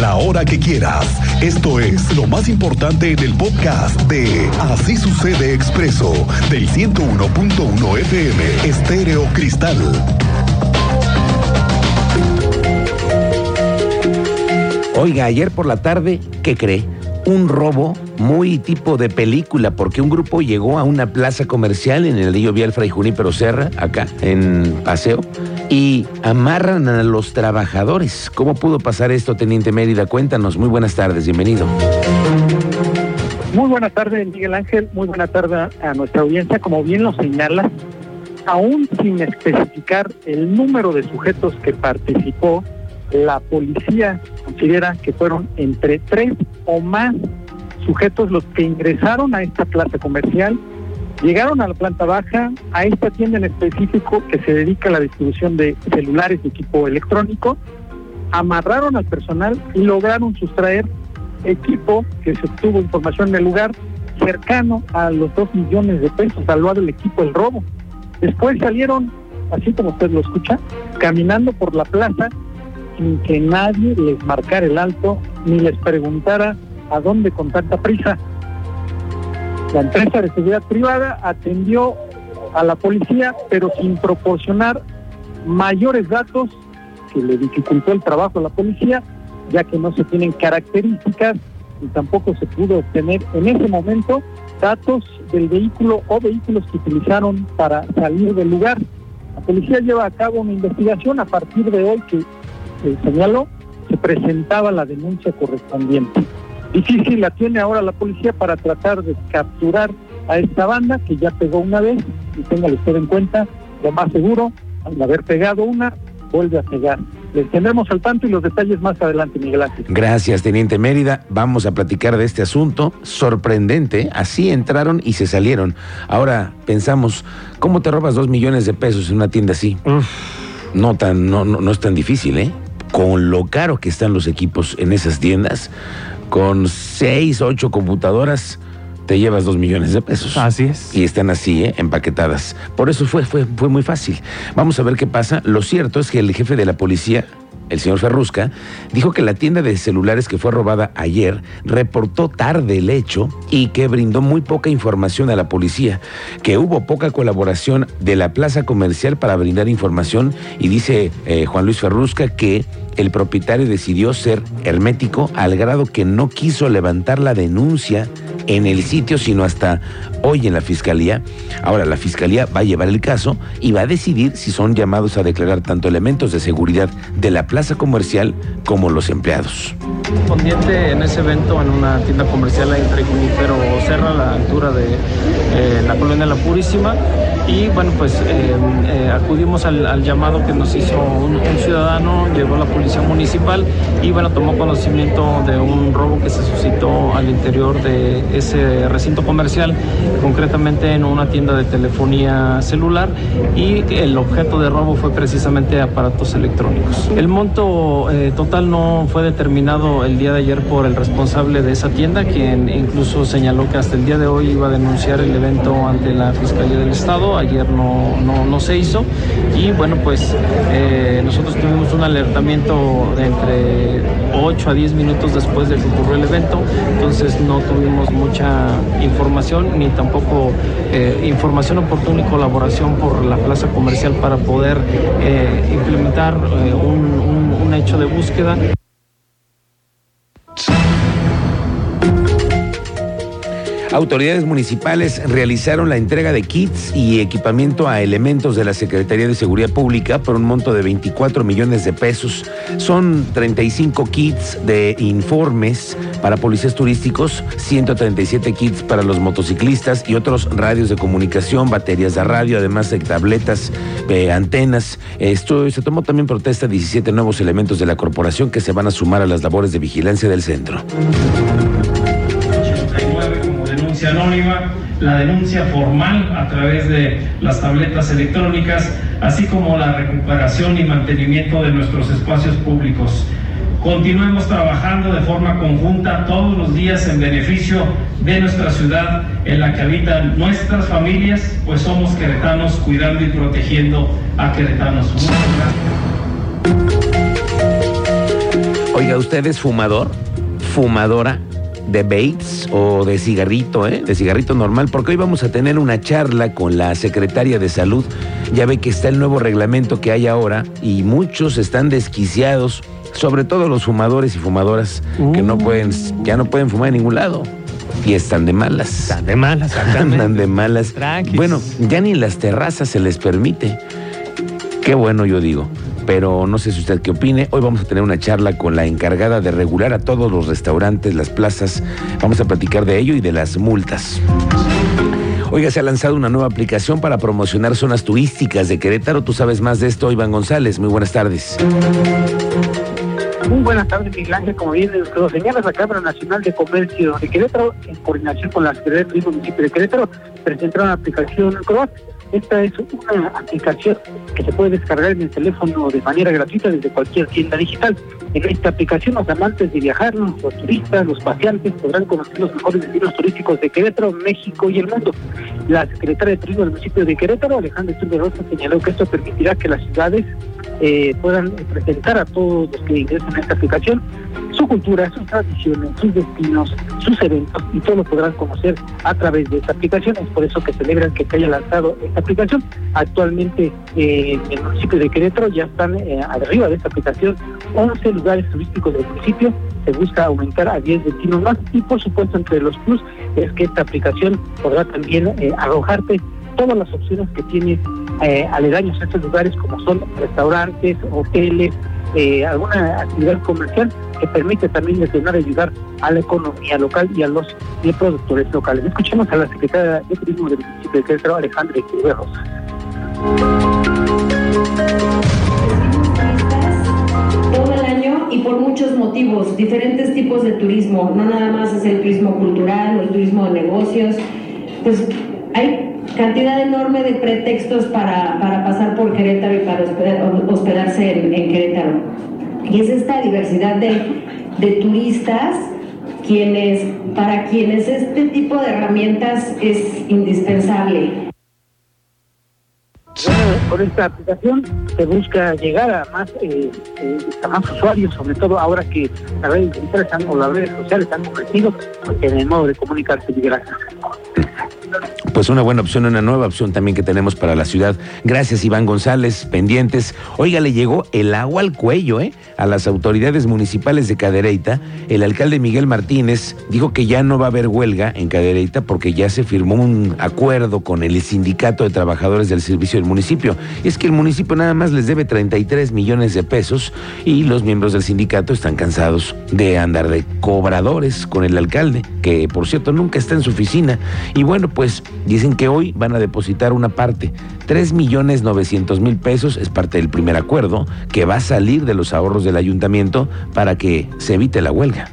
la hora que quieras. Esto es lo más importante en el podcast de Así sucede expreso del 101.1 FM Estéreo Cristal. Oiga, ayer por la tarde, ¿qué cree? Un robo muy tipo de película, porque un grupo llegó a una plaza comercial en el Río Vial Fray Junípero Serra, acá, en Paseo, y amarran a los trabajadores. ¿Cómo pudo pasar esto, Teniente Mérida? Cuéntanos. Muy buenas tardes, bienvenido. Muy buenas tardes, Miguel Ángel. Muy buena tarde a nuestra audiencia. Como bien lo señalas, aún sin especificar el número de sujetos que participó, la policía considera que fueron entre tres o más sujetos los que ingresaron a esta plaza comercial, llegaron a la planta baja, a esta tienda en específico que se dedica a la distribución de celulares y equipo electrónico, amarraron al personal y lograron sustraer equipo que se obtuvo información en el lugar cercano a los dos millones de pesos, salvado el equipo el robo. Después salieron, así como usted lo escucha, caminando por la plaza sin que nadie les marcara el alto ni les preguntara a dónde con tanta prisa. La empresa de seguridad privada atendió a la policía, pero sin proporcionar mayores datos que le dificultó el trabajo a la policía, ya que no se tienen características y tampoco se pudo obtener en ese momento datos del vehículo o vehículos que utilizaron para salir del lugar. La policía lleva a cabo una investigación a partir de hoy que se señaló, se presentaba la denuncia correspondiente. Difícil la tiene ahora la policía para tratar de capturar a esta banda que ya pegó una vez y téngalo usted en cuenta, lo más seguro, al haber pegado una, vuelve a pegar. Les tendremos al tanto y los detalles más adelante, Miguel Ángel. Gracias, Teniente Mérida. Vamos a platicar de este asunto. Sorprendente, así entraron y se salieron. Ahora pensamos, ¿cómo te robas dos millones de pesos en una tienda así? No, tan, no, no, no es tan difícil, ¿eh? Con lo caro que están los equipos en esas tiendas, con seis, ocho computadoras, te llevas dos millones de pesos. Así es. Y están así, ¿eh? empaquetadas. Por eso fue, fue, fue muy fácil. Vamos a ver qué pasa. Lo cierto es que el jefe de la policía, el señor Ferrusca, dijo que la tienda de celulares que fue robada ayer reportó tarde el hecho y que brindó muy poca información a la policía, que hubo poca colaboración de la plaza comercial para brindar información y dice eh, Juan Luis Ferrusca que el propietario decidió ser hermético al grado que no quiso levantar la denuncia en el sitio, sino hasta hoy en la fiscalía. Ahora, la fiscalía va a llevar el caso y va a decidir si son llamados a declarar tanto elementos de seguridad de la plaza comercial como los empleados. Correspondiente en ese evento en una tienda comercial entre Junípero Serra, a la altura de eh, la colonia La Purísima. Y bueno, pues eh, acudimos al, llamado que nos hizo un, un, ciudadano, llegó la policía municipal y bueno, tomó conocimiento de un robo que se suscitó al interior de ese recinto comercial, concretamente en una tienda de telefonía celular y el objeto de robo fue precisamente aparatos electrónicos. El monto eh, total no fue determinado el día de ayer por el responsable de esa tienda, quien incluso señaló que hasta el día de hoy iba a denunciar el evento ante la Fiscalía del Estado. Ayer no, no, no se hizo. Y bueno, pues eh, nosotros tuvimos un alertamiento de entre 8 a 10 minutos después de que ocurrió el evento. Entonces no tuvimos mucha información ni tampoco eh, información oportuna y colaboración por la plaza comercial para poder eh, implementar un hecho de búsqueda. Autoridades municipales realizaron la entrega de kits y equipamiento a elementos de la Secretaría de Seguridad Pública por un monto de 24 millones de pesos. Son 35 kits de informes para policías turísticos, 137 kits para los motociclistas y otros radios de comunicación, baterías de radio, además de tabletas, eh, antenas. Esto se tomó también protesta 17 nuevos elementos de la corporación que se van a sumar a las labores de vigilancia del centro anónima, la denuncia formal a través de las tabletas electrónicas, así como la recuperación y mantenimiento de nuestros espacios públicos. Continuemos trabajando de forma conjunta todos los días en beneficio de nuestra ciudad en la que habitan nuestras familias, pues somos queretanos cuidando y protegiendo a queretanos. Muchas gracias. Oiga, ¿usted es fumador? ¿Fumadora? De Bates o de cigarrito, ¿eh? de cigarrito normal, porque hoy vamos a tener una charla con la secretaria de salud. Ya ve que está el nuevo reglamento que hay ahora y muchos están desquiciados, sobre todo los fumadores y fumadoras que no pueden, ya no pueden fumar en ningún lado. Y están de malas. Están de malas, Andan de malas. Bueno, ya ni en las terrazas se les permite. Qué bueno, yo digo pero no sé si usted qué opine. Hoy vamos a tener una charla con la encargada de regular a todos los restaurantes, las plazas. Vamos a platicar de ello y de las multas. Oiga, se ha lanzado una nueva aplicación para promocionar zonas turísticas de Querétaro. Tú sabes más de esto, Iván González. Muy buenas tardes. Muy buenas tardes, Miguel Ángel. Como bien lo señala la Cámara Nacional de Comercio de Querétaro, en coordinación con la Secretaría del Municipio de Querétaro, presentaron la aplicación Croat esta es una aplicación que se puede descargar en el teléfono de manera gratuita desde cualquier tienda digital. En esta aplicación los amantes de viajar, los turistas, los paseantes podrán conocer los mejores destinos turísticos de Querétaro, México y el mundo. La secretaria de Turismo del municipio de Querétaro, Alejandra Rosa, señaló que esto permitirá que las ciudades eh, puedan presentar a todos los que ingresan esta aplicación su cultura, sus tradiciones, sus destinos, sus eventos y todo lo podrán conocer a través de esta aplicación. Es por eso que celebran que se haya lanzado esta aplicación. Actualmente eh, en el municipio de Querétaro ya están eh, arriba de esta aplicación 11 lugares turísticos del municipio. Se busca aumentar a 10 destinos más y por supuesto entre los plus es que esta aplicación podrá también eh, arrojarte todas las opciones que tiene aledaños a estos lugares como son restaurantes, hoteles, alguna actividad comercial que permite también gestionar ayudar a la economía local y a los productores locales. Escuchemos a la secretaria de Turismo del municipio de Centro, Alejandra. Todo el año y por muchos motivos, diferentes tipos de turismo, no nada más es el turismo cultural o el turismo de negocios, pues hay cantidad enorme de pretextos para, para pasar por Querétaro y para hospedarse en, Querétaro. Y es esta diversidad de, de turistas quienes, para quienes este tipo de herramientas es indispensable. con esta aplicación se busca llegar a más, eh, eh, a más usuarios, sobre todo ahora que las redes digitales o las redes sociales han convertido en el modo de comunicarse y pues una buena opción, una nueva opción también que tenemos para la ciudad. Gracias, Iván González, pendientes. Oiga, le llegó el agua al cuello, ¿eh? A las autoridades municipales de Cadereyta. El alcalde Miguel Martínez dijo que ya no va a haber huelga en Cadereyta porque ya se firmó un acuerdo con el sindicato de trabajadores del servicio del municipio. Es que el municipio nada más les debe 33 millones de pesos y los miembros del sindicato están cansados de andar de cobradores con el alcalde, que por cierto nunca está en su oficina. Y bueno, pues Dicen que hoy van a depositar una parte, 3 millones 900 mil pesos, es parte del primer acuerdo, que va a salir de los ahorros del ayuntamiento para que se evite la huelga.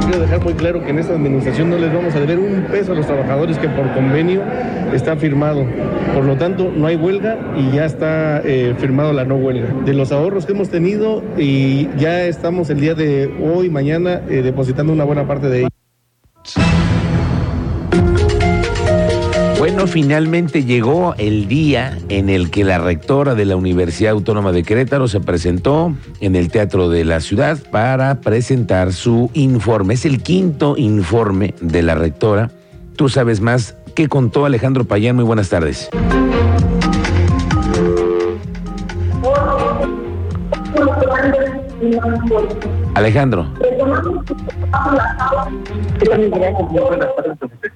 Quiero dejar muy claro que en esta administración no les vamos a deber un peso a los trabajadores que por convenio está firmado. Por lo tanto, no hay huelga y ya está eh, firmado la no huelga. De los ahorros que hemos tenido y ya estamos el día de hoy, mañana, eh, depositando una buena parte de ellos. Bueno, finalmente llegó el día en el que la rectora de la Universidad Autónoma de Querétaro se presentó en el Teatro de la Ciudad para presentar su informe. Es el quinto informe de la rectora. Tú sabes más. ¿Qué contó Alejandro Payán? Muy buenas tardes. Alejandro.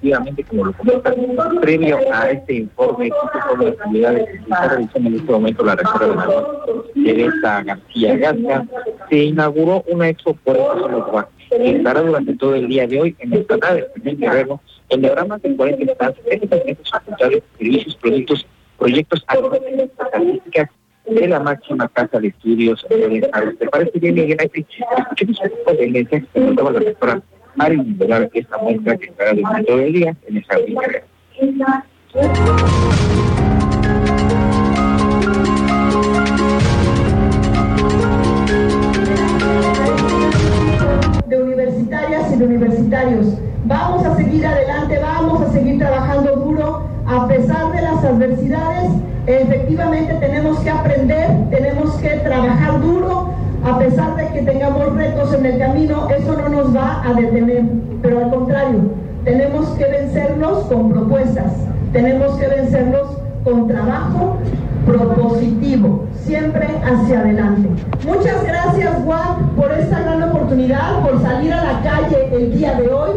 Efectivamente, como lo comentas, previo a este informe, este de actividades que está realizando en este momento la rectora de Madrid, Teresa García Gasca, se inauguró una expo por el que estará durante todo el día de hoy en esta nave, en el terreno, en más de 40 estancias, técnicamente facultades, servicios, productos, proyectos, estadísticas, de la máxima casa de estudios orientales. ¿Te parece bien, Miguel? Escuchemos un poco de mensaje que nos la doctora para inaugurar esta muestra que estará durante todo el día en el jardín de universitarias y de universitarios. Vamos a seguir adelante, vamos a seguir trabajando duro a pesar de las adversidades efectivamente tenemos pesar de que tengamos retos en el camino, eso no nos va a detener, pero al contrario, tenemos que vencerlos con propuestas, tenemos que vencerlos con trabajo propositivo, siempre hacia adelante. Muchas gracias Juan por esta gran oportunidad, por salir a la calle el día de hoy,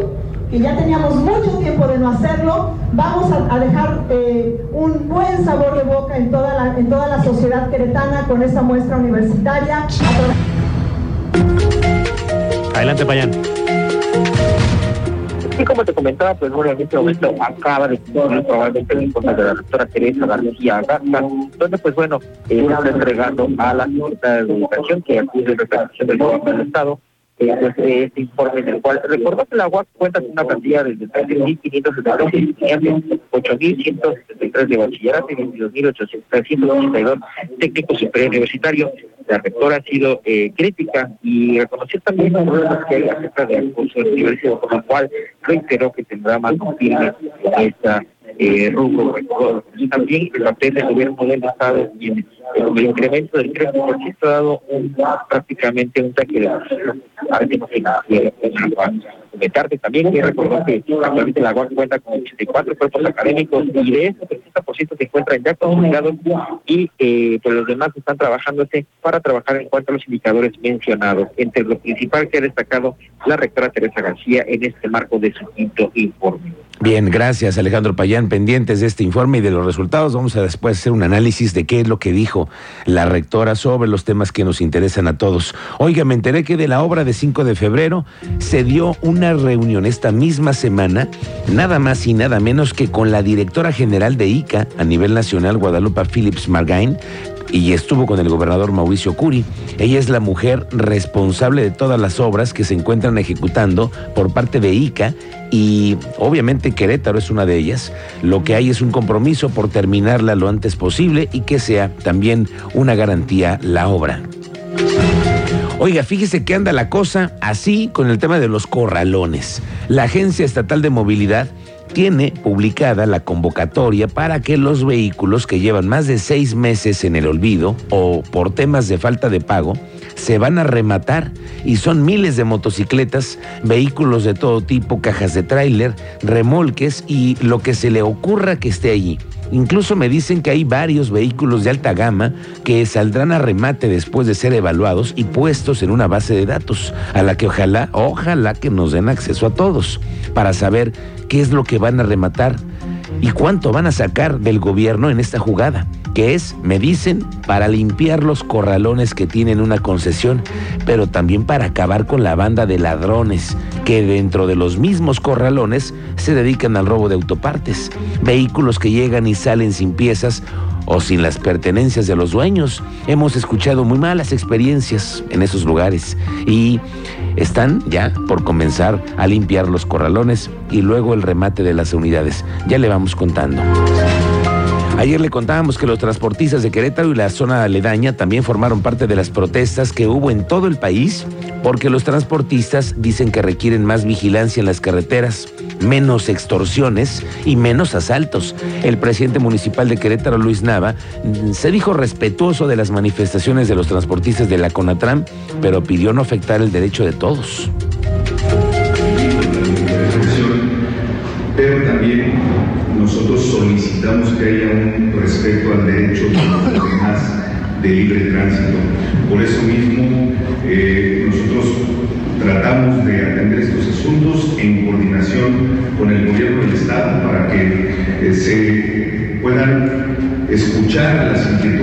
que ya teníamos mucho tiempo de no hacerlo. Vamos a, dejar eh, un buen sabor de boca en toda, la, en toda la sociedad queretana con esta muestra universitaria. Adelante, Payán. Y como te comentaba, pues bueno, en este momento acaba de probablemente el informe de la doctora Teresa García Garza, donde pues bueno, eh, se está entregando a la Secretaría de Educación que acude en representación del gobierno del Estado eh, pues, este informe en el cual recordó que la UAC cuenta con una cantidad de 13.576 estudiantes, 8.173 de bachillerato y 22.382 técnicos superiores universitarios. La rectora ha sido eh, crítica y reconoció también los problemas que hay acerca del curso de universidad, por lo cual reiteró que tendrá más firme esta eh, rubro. Y también el papel del gobierno del Estado en el incremento del 13% ha dado un, prácticamente un taque de a ver si no financiero comentarte también que recordar que actualmente la UAC cuenta con 84 cuerpos académicos y de esos el 30% se encuentran ya consolidados y eh, pues los demás están trabajándose para trabajar en cuanto a los indicadores mencionados. Entre lo principal que ha destacado la rectora Teresa García en este marco de su quinto informe. Bien, gracias Alejandro Payán. Pendientes de este informe y de los resultados, vamos a después hacer un análisis de qué es lo que dijo la rectora sobre los temas que nos interesan a todos. Oiga, me enteré que de la obra de 5 de febrero se dio una reunión esta misma semana, nada más y nada menos que con la directora general de ICA a nivel nacional, Guadalupe Phillips Margain, y estuvo con el gobernador Mauricio Curi. Ella es la mujer responsable de todas las obras que se encuentran ejecutando por parte de ICA y obviamente Querétaro es una de ellas. Lo que hay es un compromiso por terminarla lo antes posible y que sea también una garantía la obra. Oiga, fíjese que anda la cosa así con el tema de los corralones. La Agencia Estatal de Movilidad tiene publicada la convocatoria para que los vehículos que llevan más de seis meses en el olvido o por temas de falta de pago se van a rematar y son miles de motocicletas, vehículos de todo tipo, cajas de tráiler, remolques y lo que se le ocurra que esté allí. Incluso me dicen que hay varios vehículos de alta gama que saldrán a remate después de ser evaluados y puestos en una base de datos, a la que ojalá, ojalá que nos den acceso a todos, para saber qué es lo que van a rematar y cuánto van a sacar del gobierno en esta jugada, que es, me dicen, para limpiar los corralones que tienen una concesión, pero también para acabar con la banda de ladrones que dentro de los mismos corralones se dedican al robo de autopartes, vehículos que llegan y salen sin piezas o sin las pertenencias de los dueños. Hemos escuchado muy malas experiencias en esos lugares y están ya por comenzar a limpiar los corralones y luego el remate de las unidades. Ya le vamos contando. Ayer le contábamos que los transportistas de Querétaro y la zona aledaña también formaron parte de las protestas que hubo en todo el país porque los transportistas dicen que requieren más vigilancia en las carreteras, menos extorsiones y menos asaltos. El presidente municipal de Querétaro, Luis Nava, se dijo respetuoso de las manifestaciones de los transportistas de la CONATRAM, pero pidió no afectar el derecho de todos. Pero también nosotros solicitamos que haya un respeto al derecho de los demás de libre tránsito. Por eso mismo eh, puedan escuchar las inquietudes que